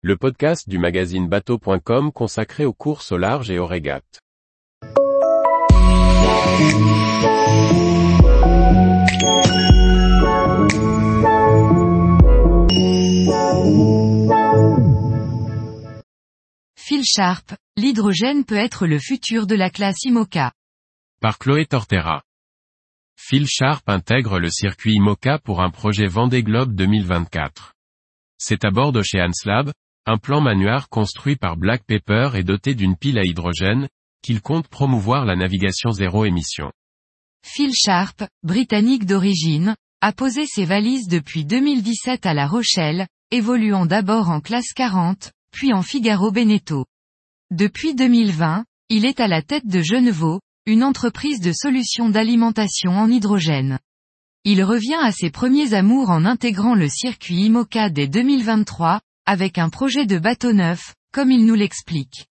le podcast du magazine bateau.com consacré aux courses au large et aux régates. Phil Sharp, l'hydrogène peut être le futur de la classe IMOCA. Par Chloé Tortera. Phil Sharp intègre le circuit IMOCA pour un projet Vendée Globe 2024. C'est à bord d'Ocean's Lab, un plan manuaire construit par Black Pepper et doté d'une pile à hydrogène, qu'il compte promouvoir la navigation zéro émission. Phil Sharp, britannique d'origine, a posé ses valises depuis 2017 à La Rochelle, évoluant d'abord en classe 40, puis en Figaro Beneteau. Depuis 2020, il est à la tête de Genevaux, une entreprise de solutions d'alimentation en hydrogène. Il revient à ses premiers amours en intégrant le circuit IMOCA dès 2023, avec un projet de bateau neuf, comme il nous l'explique.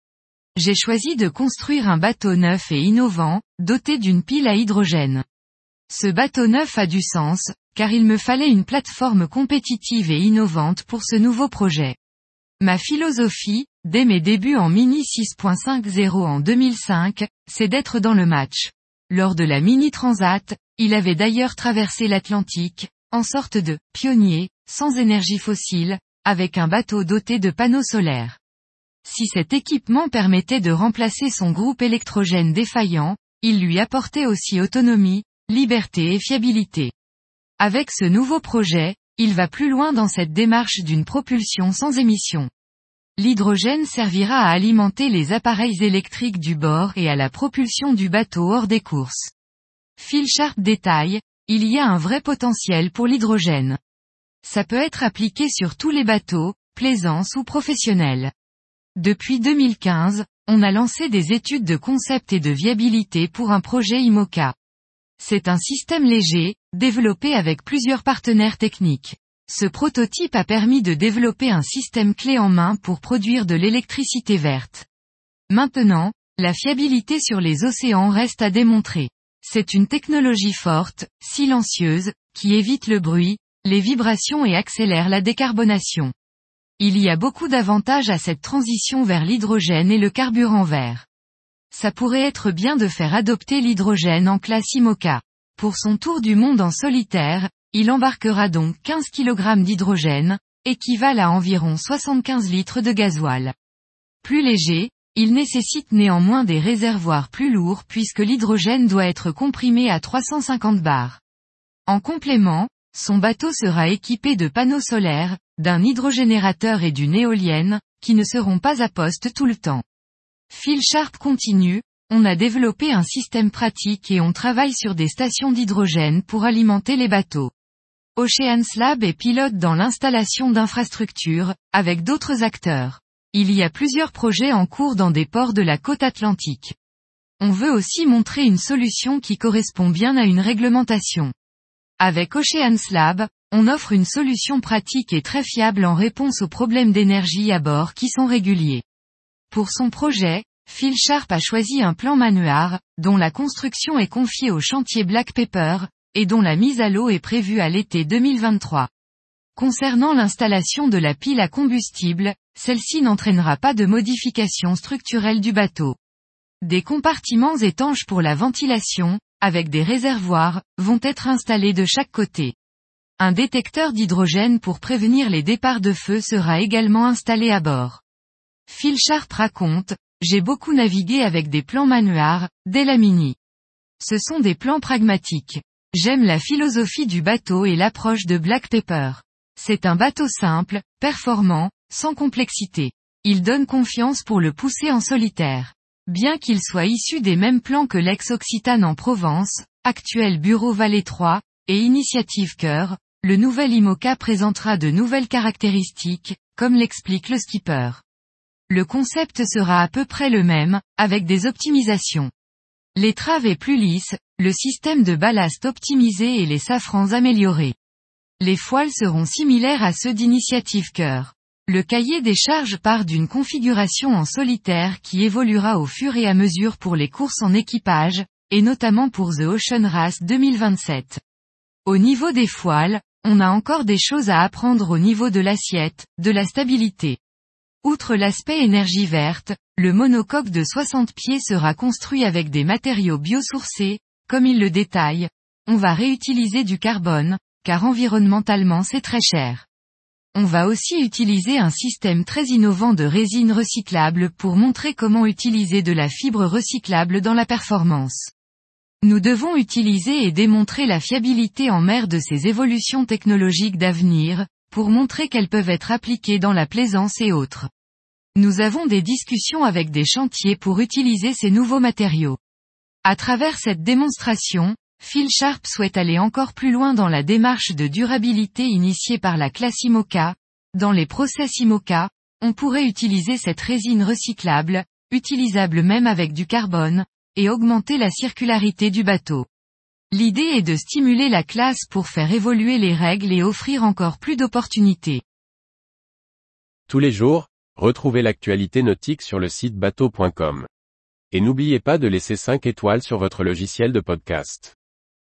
J'ai choisi de construire un bateau neuf et innovant, doté d'une pile à hydrogène. Ce bateau neuf a du sens, car il me fallait une plateforme compétitive et innovante pour ce nouveau projet. Ma philosophie, dès mes débuts en Mini 6.50 en 2005, c'est d'être dans le match. Lors de la Mini Transat, il avait d'ailleurs traversé l'Atlantique, en sorte de pionnier, sans énergie fossile, avec un bateau doté de panneaux solaires. Si cet équipement permettait de remplacer son groupe électrogène défaillant, il lui apportait aussi autonomie, liberté et fiabilité. Avec ce nouveau projet, il va plus loin dans cette démarche d'une propulsion sans émission. L'hydrogène servira à alimenter les appareils électriques du bord et à la propulsion du bateau hors des courses. Phil Sharp détaille, il y a un vrai potentiel pour l'hydrogène. Ça peut être appliqué sur tous les bateaux, plaisance ou professionnels. Depuis 2015, on a lancé des études de concept et de viabilité pour un projet IMOCA. C'est un système léger, développé avec plusieurs partenaires techniques. Ce prototype a permis de développer un système clé en main pour produire de l'électricité verte. Maintenant, la fiabilité sur les océans reste à démontrer. C'est une technologie forte, silencieuse, qui évite le bruit, les vibrations et accélère la décarbonation. Il y a beaucoup d'avantages à cette transition vers l'hydrogène et le carburant vert. Ça pourrait être bien de faire adopter l'hydrogène en classe IMOCA. Pour son tour du monde en solitaire, il embarquera donc 15 kg d'hydrogène, équivalent à environ 75 litres de gasoil. Plus léger, il nécessite néanmoins des réservoirs plus lourds puisque l'hydrogène doit être comprimé à 350 bars. En complément, son bateau sera équipé de panneaux solaires, d'un hydrogénérateur et d'une éolienne, qui ne seront pas à poste tout le temps. Phil Sharp continue, on a développé un système pratique et on travaille sur des stations d'hydrogène pour alimenter les bateaux. Ocean's Lab est pilote dans l'installation d'infrastructures, avec d'autres acteurs. Il y a plusieurs projets en cours dans des ports de la côte atlantique. On veut aussi montrer une solution qui correspond bien à une réglementation. Avec Ocean's Lab, on offre une solution pratique et très fiable en réponse aux problèmes d'énergie à bord qui sont réguliers. Pour son projet, Phil Sharp a choisi un plan manoir, dont la construction est confiée au chantier Black Pepper, et dont la mise à l'eau est prévue à l'été 2023. Concernant l'installation de la pile à combustible, celle-ci n'entraînera pas de modification structurelle du bateau. Des compartiments étanches pour la ventilation, avec des réservoirs, vont être installés de chaque côté. Un détecteur d'hydrogène pour prévenir les départs de feu sera également installé à bord. Phil Sharp raconte, j'ai beaucoup navigué avec des plans manuars, dès la mini. Ce sont des plans pragmatiques. J'aime la philosophie du bateau et l'approche de Black Pepper. C'est un bateau simple, performant, sans complexité. Il donne confiance pour le pousser en solitaire. Bien qu'il soit issu des mêmes plans que l'ex-Occitane en Provence, actuel Bureau Vallée 3, et Initiative Cœur, le nouvel IMOCA présentera de nouvelles caractéristiques, comme l'explique le skipper. Le concept sera à peu près le même, avec des optimisations. L'étrave est plus lisse, le système de ballast optimisé et les safrans améliorés. Les foiles seront similaires à ceux d'Initiative Cœur. Le cahier des charges part d'une configuration en solitaire qui évoluera au fur et à mesure pour les courses en équipage, et notamment pour The Ocean Race 2027. Au niveau des foiles, on a encore des choses à apprendre au niveau de l'assiette, de la stabilité. Outre l'aspect énergie verte, le monocoque de 60 pieds sera construit avec des matériaux biosourcés, comme il le détaille. On va réutiliser du carbone, car environnementalement c'est très cher. On va aussi utiliser un système très innovant de résine recyclable pour montrer comment utiliser de la fibre recyclable dans la performance. Nous devons utiliser et démontrer la fiabilité en mer de ces évolutions technologiques d'avenir, pour montrer qu'elles peuvent être appliquées dans la plaisance et autres. Nous avons des discussions avec des chantiers pour utiliser ces nouveaux matériaux. À travers cette démonstration, Phil Sharp souhaite aller encore plus loin dans la démarche de durabilité initiée par la classe IMOCA. Dans les process IMOCA, on pourrait utiliser cette résine recyclable, utilisable même avec du carbone, et augmenter la circularité du bateau. L'idée est de stimuler la classe pour faire évoluer les règles et offrir encore plus d'opportunités. Tous les jours, retrouvez l'actualité nautique sur le site bateau.com. Et n'oubliez pas de laisser 5 étoiles sur votre logiciel de podcast.